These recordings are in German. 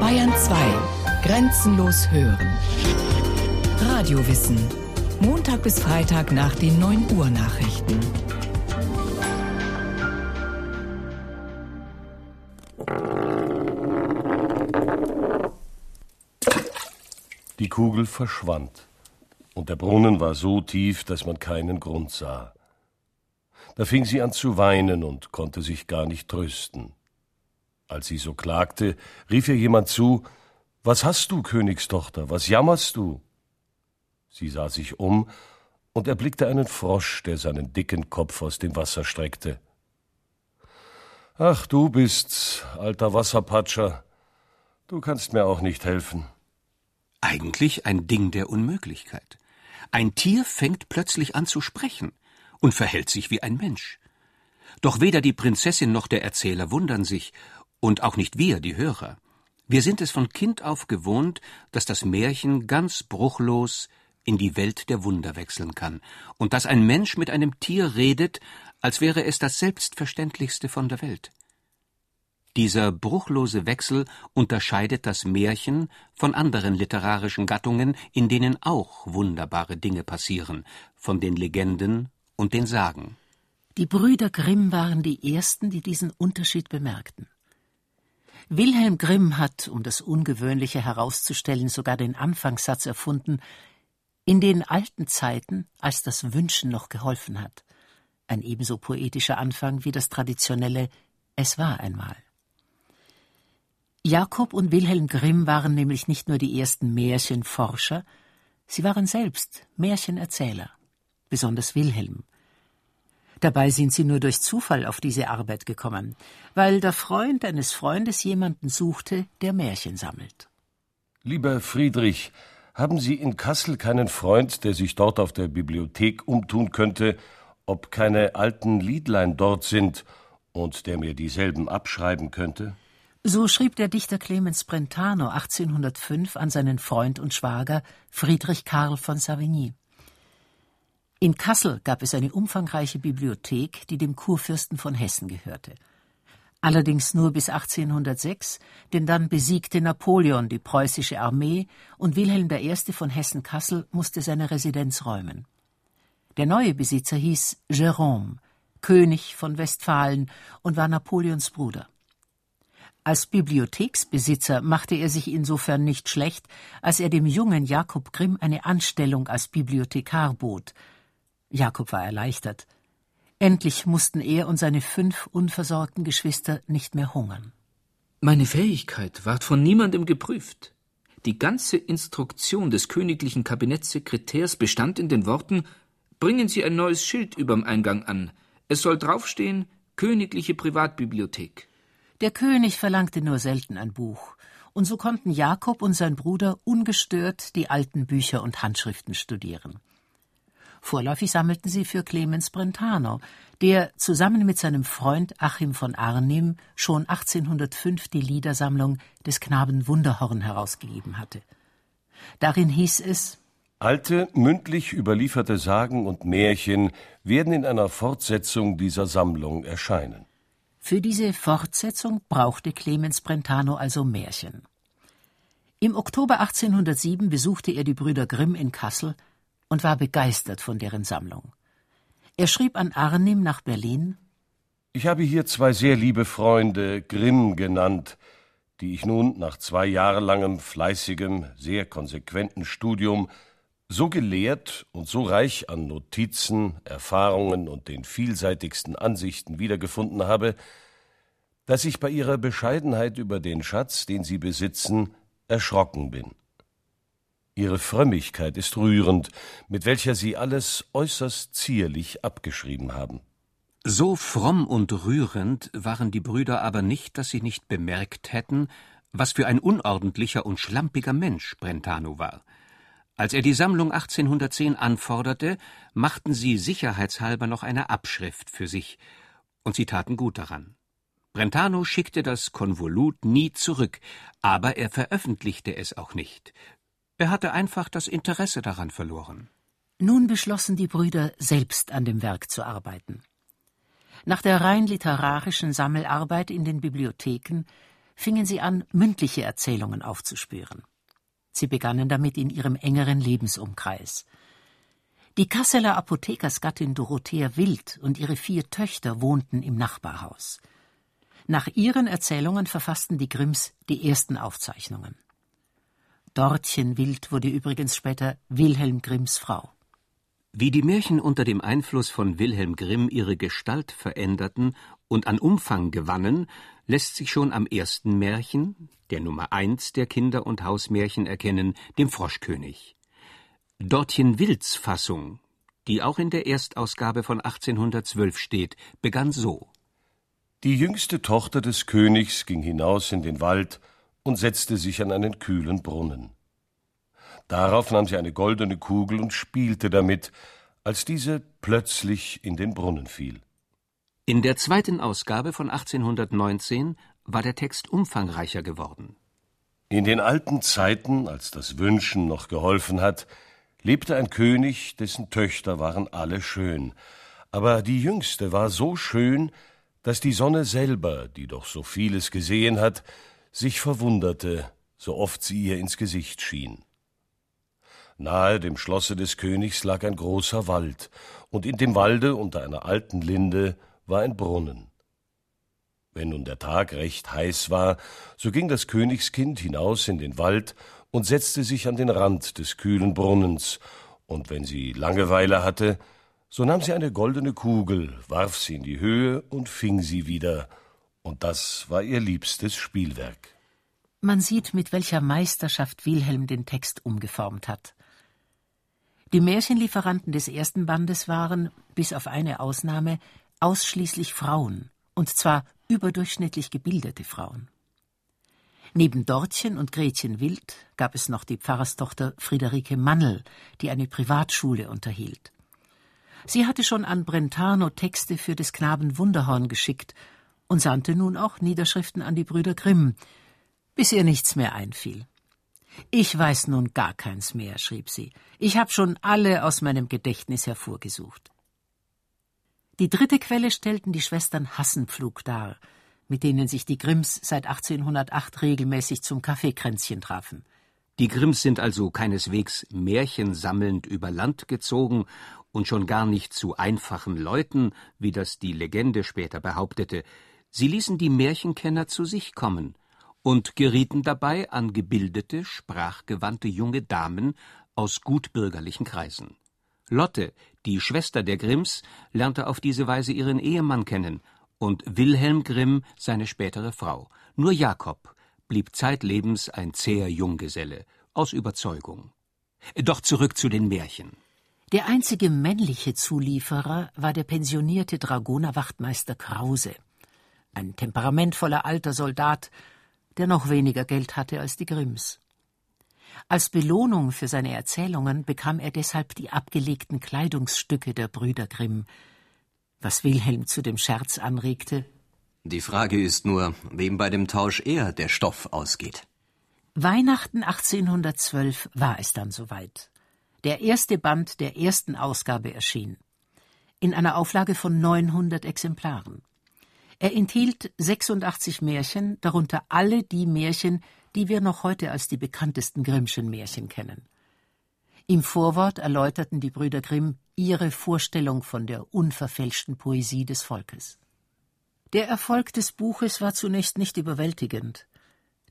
Bayern 2. Grenzenlos hören. Radiowissen. Montag bis Freitag nach den 9 Uhr Nachrichten. Die Kugel verschwand, und der Brunnen war so tief, dass man keinen Grund sah. Da fing sie an zu weinen und konnte sich gar nicht trösten. Als sie so klagte, rief ihr jemand zu Was hast du, Königstochter, was jammerst du? Sie sah sich um und erblickte einen Frosch, der seinen dicken Kopf aus dem Wasser streckte. Ach, du bist's, alter Wasserpatscher. Du kannst mir auch nicht helfen. Eigentlich ein Ding der Unmöglichkeit. Ein Tier fängt plötzlich an zu sprechen und verhält sich wie ein Mensch. Doch weder die Prinzessin noch der Erzähler wundern sich, und auch nicht wir, die Hörer. Wir sind es von Kind auf gewohnt, dass das Märchen ganz bruchlos in die Welt der Wunder wechseln kann, und dass ein Mensch mit einem Tier redet, als wäre es das Selbstverständlichste von der Welt. Dieser bruchlose Wechsel unterscheidet das Märchen von anderen literarischen Gattungen, in denen auch wunderbare Dinge passieren, von den Legenden und den Sagen. Die Brüder Grimm waren die ersten, die diesen Unterschied bemerkten. Wilhelm Grimm hat, um das Ungewöhnliche herauszustellen, sogar den Anfangssatz erfunden, in den alten Zeiten, als das Wünschen noch geholfen hat. Ein ebenso poetischer Anfang wie das traditionelle Es war einmal. Jakob und Wilhelm Grimm waren nämlich nicht nur die ersten Märchenforscher, sie waren selbst Märchenerzähler, besonders Wilhelm. Dabei sind sie nur durch Zufall auf diese Arbeit gekommen, weil der Freund eines Freundes jemanden suchte, der Märchen sammelt. Lieber Friedrich, haben Sie in Kassel keinen Freund, der sich dort auf der Bibliothek umtun könnte, ob keine alten Liedlein dort sind und der mir dieselben abschreiben könnte? So schrieb der Dichter Clemens Brentano 1805 an seinen Freund und Schwager Friedrich Karl von Savigny. In Kassel gab es eine umfangreiche Bibliothek, die dem Kurfürsten von Hessen gehörte. Allerdings nur bis 1806, denn dann besiegte Napoleon die preußische Armee und Wilhelm I. von Hessen-Kassel musste seine Residenz räumen. Der neue Besitzer hieß Jérôme, König von Westfalen und war Napoleons Bruder. Als Bibliotheksbesitzer machte er sich insofern nicht schlecht, als er dem jungen Jakob Grimm eine Anstellung als Bibliothekar bot. Jakob war erleichtert. Endlich mussten er und seine fünf unversorgten Geschwister nicht mehr hungern. Meine Fähigkeit ward von niemandem geprüft. Die ganze Instruktion des königlichen Kabinettssekretärs bestand in den Worten Bringen Sie ein neues Schild überm Eingang an. Es soll draufstehen Königliche Privatbibliothek. Der König verlangte nur selten ein Buch, und so konnten Jakob und sein Bruder ungestört die alten Bücher und Handschriften studieren. Vorläufig sammelten sie für Clemens Brentano, der zusammen mit seinem Freund Achim von Arnim schon 1805 die Liedersammlung des Knaben Wunderhorn herausgegeben hatte. Darin hieß es Alte, mündlich überlieferte Sagen und Märchen werden in einer Fortsetzung dieser Sammlung erscheinen. Für diese Fortsetzung brauchte Clemens Brentano also Märchen. Im Oktober 1807 besuchte er die Brüder Grimm in Kassel und war begeistert von deren Sammlung. Er schrieb an Arnim nach Berlin Ich habe hier zwei sehr liebe Freunde, Grimm genannt, die ich nun nach zwei jahrelangem fleißigem, sehr konsequenten Studium so gelehrt und so reich an Notizen, Erfahrungen und den vielseitigsten Ansichten wiedergefunden habe, dass ich bei ihrer Bescheidenheit über den Schatz, den sie besitzen, erschrocken bin. Ihre Frömmigkeit ist rührend, mit welcher sie alles äußerst zierlich abgeschrieben haben. So fromm und rührend waren die Brüder aber nicht, dass sie nicht bemerkt hätten, was für ein unordentlicher und schlampiger Mensch Brentano war. Als er die Sammlung 1810 anforderte, machten sie sicherheitshalber noch eine Abschrift für sich, und sie taten gut daran. Brentano schickte das Konvolut nie zurück, aber er veröffentlichte es auch nicht. Er hatte einfach das Interesse daran verloren. Nun beschlossen die Brüder, selbst an dem Werk zu arbeiten. Nach der rein literarischen Sammelarbeit in den Bibliotheken fingen sie an, mündliche Erzählungen aufzuspüren. Sie begannen damit in ihrem engeren Lebensumkreis. Die Kasseler Apothekersgattin Dorothea Wild und ihre vier Töchter wohnten im Nachbarhaus. Nach ihren Erzählungen verfassten die Grimms die ersten Aufzeichnungen. Dortchen Wild wurde übrigens später Wilhelm Grimms Frau. Wie die Märchen unter dem Einfluss von Wilhelm Grimm ihre Gestalt veränderten und an Umfang gewannen, lässt sich schon am ersten Märchen, der Nummer eins der Kinder- und Hausmärchen, erkennen, dem Froschkönig. Dortchen Wilds Fassung, die auch in der Erstausgabe von 1812 steht, begann so. Die jüngste Tochter des Königs ging hinaus in den Wald und setzte sich an einen kühlen Brunnen. Darauf nahm sie eine goldene Kugel und spielte damit, als diese plötzlich in den Brunnen fiel. In der zweiten Ausgabe von 1819 war der Text umfangreicher geworden. In den alten Zeiten, als das Wünschen noch geholfen hat, lebte ein König, dessen Töchter waren alle schön, aber die jüngste war so schön, dass die Sonne selber, die doch so vieles gesehen hat, sich verwunderte, so oft sie ihr ins Gesicht schien. Nahe dem Schlosse des Königs lag ein großer Wald, und in dem Walde unter einer alten Linde war ein Brunnen. Wenn nun der Tag recht heiß war, so ging das Königskind hinaus in den Wald und setzte sich an den Rand des kühlen Brunnens, und wenn sie Langeweile hatte, so nahm sie eine goldene Kugel, warf sie in die Höhe und fing sie wieder, und das war ihr liebstes Spielwerk. Man sieht, mit welcher Meisterschaft Wilhelm den Text umgeformt hat. Die Märchenlieferanten des ersten Bandes waren, bis auf eine Ausnahme, ausschließlich Frauen, und zwar überdurchschnittlich gebildete Frauen. Neben Dortchen und Gretchen Wild gab es noch die Pfarrerstochter Friederike Mannel, die eine Privatschule unterhielt. Sie hatte schon an Brentano Texte für des Knaben Wunderhorn geschickt und sandte nun auch Niederschriften an die Brüder Grimm, bis ihr nichts mehr einfiel. Ich weiß nun gar keins mehr, schrieb sie. Ich habe schon alle aus meinem Gedächtnis hervorgesucht. Die dritte Quelle stellten die Schwestern Hassenpflug dar, mit denen sich die Grimms seit 1808 regelmäßig zum Kaffeekränzchen trafen. Die Grimms sind also keineswegs märchensammelnd über Land gezogen und schon gar nicht zu einfachen Leuten, wie das die Legende später behauptete. Sie ließen die Märchenkenner zu sich kommen und gerieten dabei an gebildete, sprachgewandte junge Damen aus gutbürgerlichen Kreisen. Lotte, die Schwester der Grimms, lernte auf diese Weise ihren Ehemann kennen und Wilhelm Grimm seine spätere Frau. Nur Jakob blieb zeitlebens ein zäher Junggeselle, aus Überzeugung. Doch zurück zu den Märchen. Der einzige männliche Zulieferer war der pensionierte Dragonerwachtmeister Krause, ein temperamentvoller alter Soldat, der noch weniger Geld hatte als die Grimms. Als Belohnung für seine Erzählungen bekam er deshalb die abgelegten Kleidungsstücke der Brüder Grimm, was Wilhelm zu dem Scherz anregte. Die Frage ist nur, wem bei dem Tausch eher der Stoff ausgeht. Weihnachten 1812 war es dann soweit. Der erste Band der ersten Ausgabe erschien. In einer Auflage von 900 Exemplaren. Er enthielt 86 Märchen, darunter alle die Märchen, die wir noch heute als die bekanntesten Grimmschen Märchen kennen. Im Vorwort erläuterten die Brüder Grimm ihre Vorstellung von der unverfälschten Poesie des Volkes. Der Erfolg des Buches war zunächst nicht überwältigend.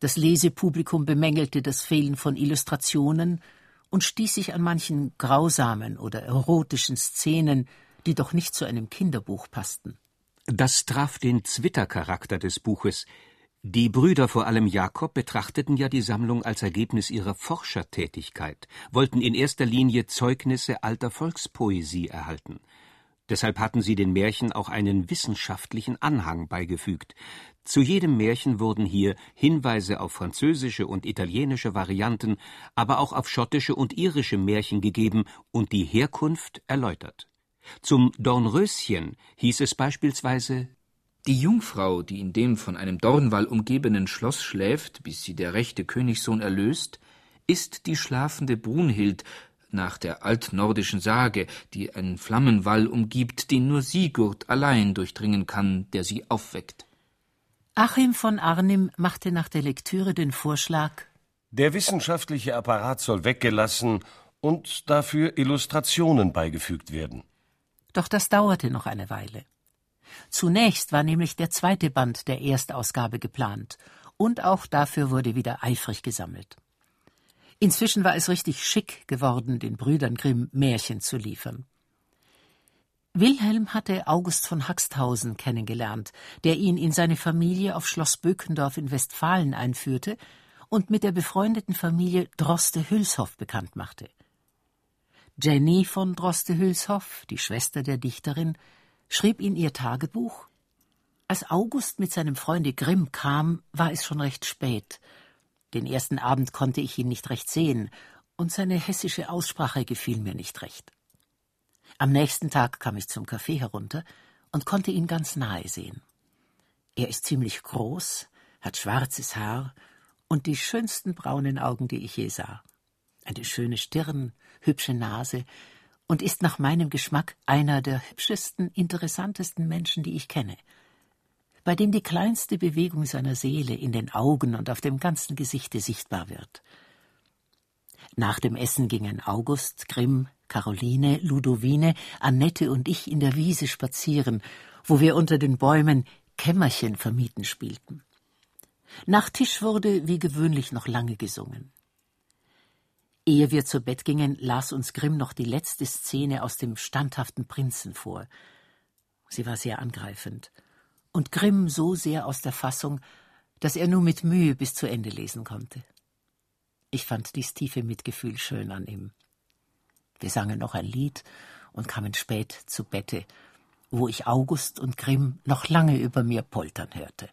Das Lesepublikum bemängelte das Fehlen von Illustrationen und stieß sich an manchen grausamen oder erotischen Szenen, die doch nicht zu einem Kinderbuch passten. Das traf den Zwittercharakter des Buches. Die Brüder, vor allem Jakob, betrachteten ja die Sammlung als Ergebnis ihrer Forschertätigkeit, wollten in erster Linie Zeugnisse alter Volkspoesie erhalten. Deshalb hatten sie den Märchen auch einen wissenschaftlichen Anhang beigefügt. Zu jedem Märchen wurden hier Hinweise auf französische und italienische Varianten, aber auch auf schottische und irische Märchen gegeben und die Herkunft erläutert. Zum Dornröschen hieß es beispielsweise Die Jungfrau, die in dem von einem Dornwall umgebenen Schloss schläft, bis sie der rechte Königssohn erlöst, ist die schlafende Brunhild, nach der altnordischen Sage, die einen Flammenwall umgibt, den nur Sigurd allein durchdringen kann, der sie aufweckt. Achim von Arnim machte nach der Lektüre den Vorschlag, der wissenschaftliche Apparat soll weggelassen und dafür Illustrationen beigefügt werden. Doch das dauerte noch eine Weile. Zunächst war nämlich der zweite Band der Erstausgabe geplant, und auch dafür wurde wieder eifrig gesammelt. Inzwischen war es richtig schick geworden, den Brüdern Grimm Märchen zu liefern. Wilhelm hatte August von Haxthausen kennengelernt, der ihn in seine Familie auf Schloss Bökendorf in Westfalen einführte und mit der befreundeten Familie Droste-Hülshoff bekannt machte. Jenny von Droste-Hülshoff, die Schwester der Dichterin, schrieb in ihr Tagebuch Als August mit seinem Freunde Grimm kam, war es schon recht spät. Den ersten Abend konnte ich ihn nicht recht sehen, und seine hessische Aussprache gefiel mir nicht recht. Am nächsten Tag kam ich zum Café herunter und konnte ihn ganz nahe sehen. Er ist ziemlich groß, hat schwarzes Haar und die schönsten braunen Augen, die ich je sah. Eine schöne Stirn, hübsche Nase und ist nach meinem Geschmack einer der hübschesten, interessantesten Menschen, die ich kenne, bei dem die kleinste Bewegung seiner Seele in den Augen und auf dem ganzen Gesichte sichtbar wird. Nach dem Essen gingen August, Grimm, Caroline, Ludowine, Annette und ich in der Wiese spazieren, wo wir unter den Bäumen Kämmerchen vermieten spielten. Nach Tisch wurde wie gewöhnlich noch lange gesungen. Ehe wir zu Bett gingen, las uns Grimm noch die letzte Szene aus dem standhaften Prinzen vor. Sie war sehr angreifend, und Grimm so sehr aus der Fassung, dass er nur mit Mühe bis zu Ende lesen konnte. Ich fand dies tiefe Mitgefühl schön an ihm. Wir sangen noch ein Lied und kamen spät zu Bette, wo ich August und Grimm noch lange über mir poltern hörte.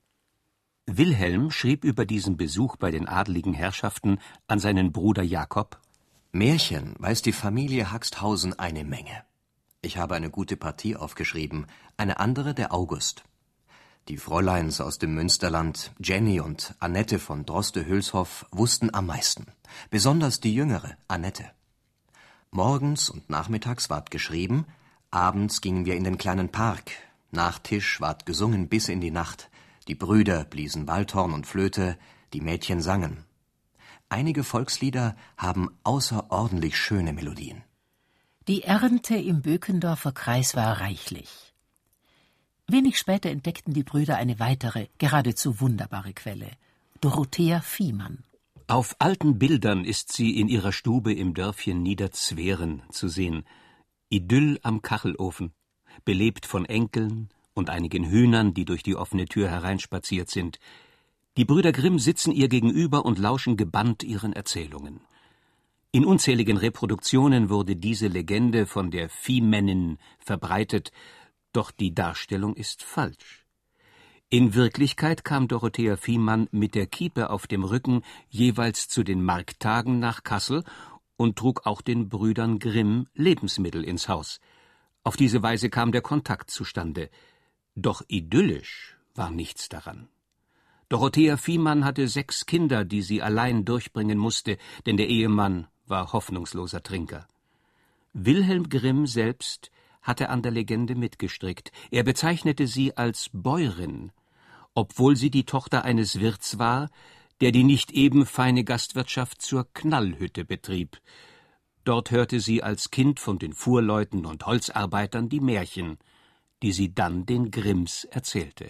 Wilhelm schrieb über diesen Besuch bei den adeligen Herrschaften an seinen Bruder Jakob Märchen weiß die Familie Haxthausen eine Menge. Ich habe eine gute Partie aufgeschrieben, eine andere der August. Die Fräuleins aus dem Münsterland, Jenny und Annette von Droste-Hülshoff, wussten am meisten. Besonders die jüngere, Annette. Morgens und nachmittags ward geschrieben, abends gingen wir in den kleinen Park, nach Tisch ward gesungen bis in die Nacht, die Brüder bliesen Waldhorn und Flöte, die Mädchen sangen. Einige Volkslieder haben außerordentlich schöne Melodien. Die Ernte im Bökendorfer Kreis war reichlich. Wenig später entdeckten die Brüder eine weitere, geradezu wunderbare Quelle. Dorothea Viehmann. Auf alten Bildern ist sie in ihrer Stube im Dörfchen Niederzweren zu sehen. Idyll am Kachelofen, belebt von Enkeln und einigen Hühnern, die durch die offene Tür hereinspaziert sind. Die Brüder Grimm sitzen ihr gegenüber und lauschen gebannt ihren Erzählungen. In unzähligen Reproduktionen wurde diese Legende von der Viehmännin verbreitet, doch die Darstellung ist falsch. In Wirklichkeit kam Dorothea Viehmann mit der Kiepe auf dem Rücken jeweils zu den Markttagen nach Kassel und trug auch den Brüdern Grimm Lebensmittel ins Haus. Auf diese Weise kam der Kontakt zustande. Doch idyllisch war nichts daran. Dorothea Viehmann hatte sechs Kinder, die sie allein durchbringen musste, denn der Ehemann war hoffnungsloser Trinker. Wilhelm Grimm selbst hatte an der Legende mitgestrickt. Er bezeichnete sie als Bäurin, obwohl sie die Tochter eines Wirts war, der die nicht eben feine Gastwirtschaft zur Knallhütte betrieb. Dort hörte sie als Kind von den Fuhrleuten und Holzarbeitern die Märchen, die sie dann den Grimms erzählte.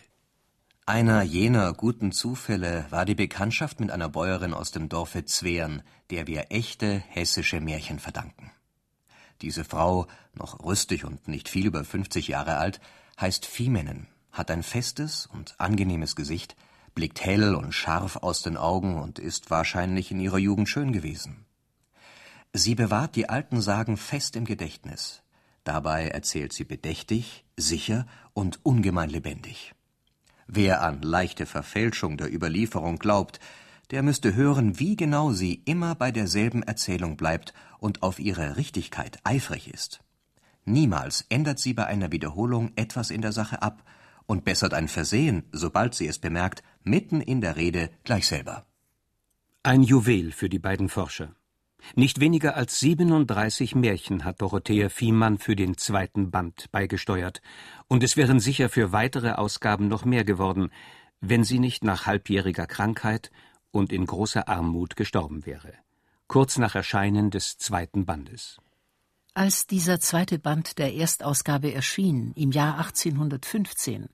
Einer jener guten Zufälle war die Bekanntschaft mit einer Bäuerin aus dem Dorfe Zweren, der wir echte hessische Märchen verdanken. Diese Frau, noch rüstig und nicht viel über fünfzig Jahre alt, heißt Viehmännen hat ein festes und angenehmes Gesicht, blickt hell und scharf aus den Augen und ist wahrscheinlich in ihrer Jugend schön gewesen. Sie bewahrt die alten Sagen fest im Gedächtnis. Dabei erzählt sie bedächtig, sicher und ungemein lebendig. Wer an leichte Verfälschung der Überlieferung glaubt, der müsste hören, wie genau sie immer bei derselben Erzählung bleibt und auf ihre Richtigkeit eifrig ist. Niemals ändert sie bei einer Wiederholung etwas in der Sache ab und bessert ein Versehen, sobald sie es bemerkt, mitten in der Rede gleich selber. Ein Juwel für die beiden Forscher. Nicht weniger als 37 Märchen hat Dorothea Viehmann für den zweiten Band beigesteuert, und es wären sicher für weitere Ausgaben noch mehr geworden, wenn sie nicht nach halbjähriger Krankheit und in großer Armut gestorben wäre, kurz nach Erscheinen des zweiten Bandes. Als dieser zweite Band der Erstausgabe erschien, im Jahr 1815,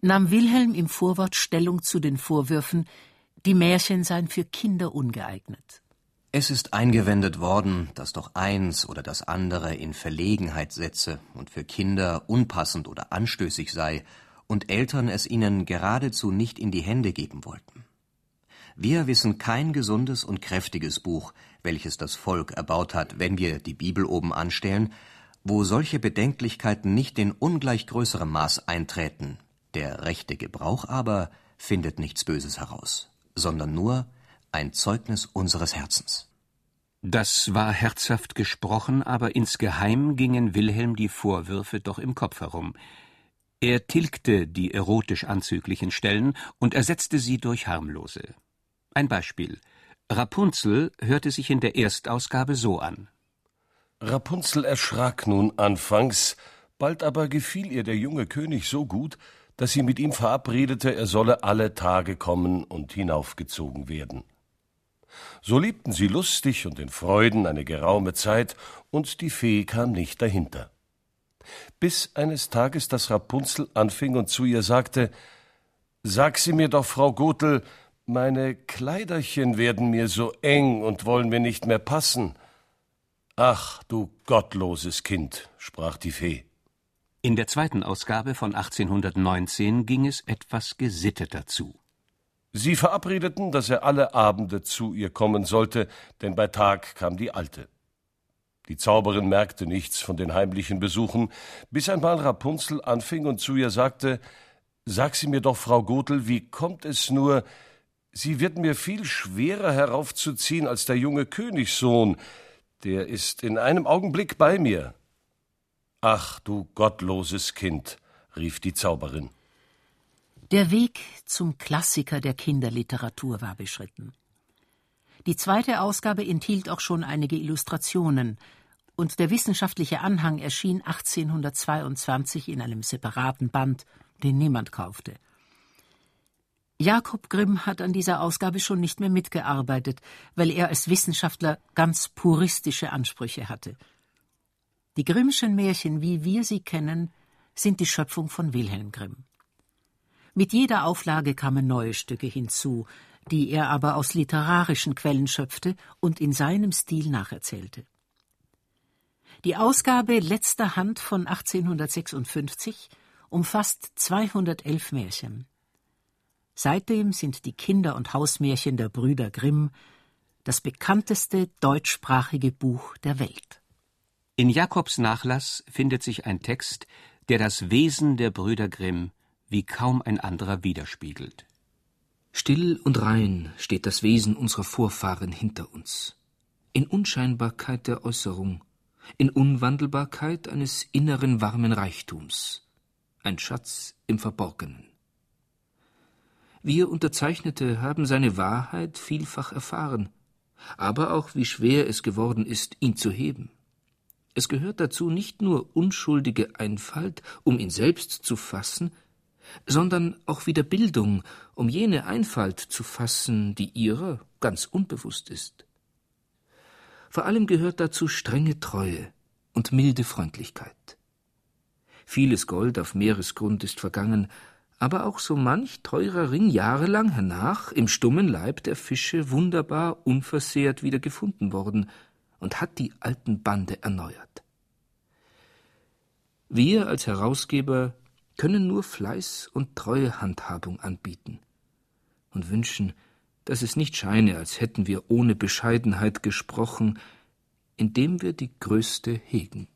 nahm Wilhelm im Vorwort Stellung zu den Vorwürfen, die Märchen seien für Kinder ungeeignet. Es ist eingewendet worden, dass doch eins oder das andere in Verlegenheit setze und für Kinder unpassend oder anstößig sei und Eltern es ihnen geradezu nicht in die Hände geben wollten. Wir wissen kein gesundes und kräftiges Buch, welches das Volk erbaut hat, wenn wir die Bibel oben anstellen, wo solche Bedenklichkeiten nicht in ungleich größerem Maß eintreten. Der rechte Gebrauch aber findet nichts Böses heraus, sondern nur ein Zeugnis unseres Herzens. Das war herzhaft gesprochen, aber insgeheim gingen Wilhelm die Vorwürfe doch im Kopf herum. Er tilgte die erotisch anzüglichen Stellen und ersetzte sie durch harmlose. Ein Beispiel. Rapunzel hörte sich in der Erstausgabe so an. Rapunzel erschrak nun anfangs, bald aber gefiel ihr der junge König so gut, dass sie mit ihm verabredete, er solle alle Tage kommen und hinaufgezogen werden. So lebten sie lustig und in Freuden eine geraume Zeit, und die Fee kam nicht dahinter. Bis eines Tages das Rapunzel anfing und zu ihr sagte Sag sie mir doch, Frau Gotel, meine Kleiderchen werden mir so eng und wollen mir nicht mehr passen. Ach, du gottloses Kind, sprach die Fee. In der zweiten Ausgabe von 1819 ging es etwas gesitteter zu. Sie verabredeten, dass er alle Abende zu ihr kommen sollte, denn bei Tag kam die Alte. Die Zauberin merkte nichts von den heimlichen Besuchen, bis einmal Rapunzel anfing und zu ihr sagte Sag sie mir doch, Frau Gotel, wie kommt es nur, sie wird mir viel schwerer heraufzuziehen als der junge Königssohn, der ist in einem Augenblick bei mir. Ach, du gottloses Kind, rief die Zauberin. Der Weg zum Klassiker der Kinderliteratur war beschritten. Die zweite Ausgabe enthielt auch schon einige Illustrationen, und der wissenschaftliche Anhang erschien 1822 in einem separaten Band, den niemand kaufte. Jakob Grimm hat an dieser Ausgabe schon nicht mehr mitgearbeitet, weil er als Wissenschaftler ganz puristische Ansprüche hatte. Die Grimmschen Märchen, wie wir sie kennen, sind die Schöpfung von Wilhelm Grimm. Mit jeder Auflage kamen neue Stücke hinzu, die er aber aus literarischen Quellen schöpfte und in seinem Stil nacherzählte. Die Ausgabe letzter Hand von 1856 umfasst 211 Märchen. Seitdem sind die Kinder- und Hausmärchen der Brüder Grimm das bekannteste deutschsprachige Buch der Welt. In Jakobs Nachlass findet sich ein Text, der das Wesen der Brüder Grimm wie kaum ein anderer widerspiegelt. Still und rein steht das Wesen unserer Vorfahren hinter uns. In Unscheinbarkeit der Äußerung, in Unwandelbarkeit eines inneren warmen Reichtums, ein Schatz im Verborgenen. Wir Unterzeichnete haben seine Wahrheit vielfach erfahren, aber auch wie schwer es geworden ist, ihn zu heben. Es gehört dazu nicht nur unschuldige Einfalt, um ihn selbst zu fassen, sondern auch wieder Bildung, um jene Einfalt zu fassen, die ihrer ganz unbewusst ist. Vor allem gehört dazu strenge Treue und milde Freundlichkeit. Vieles Gold auf Meeresgrund ist vergangen, aber auch so manch teurer Ring jahrelang hernach im stummen Leib der Fische wunderbar unversehrt wieder gefunden worden und hat die alten Bande erneuert. Wir als Herausgeber können nur Fleiß und treue Handhabung anbieten und wünschen, dass es nicht scheine, als hätten wir ohne Bescheidenheit gesprochen, indem wir die größte hegen.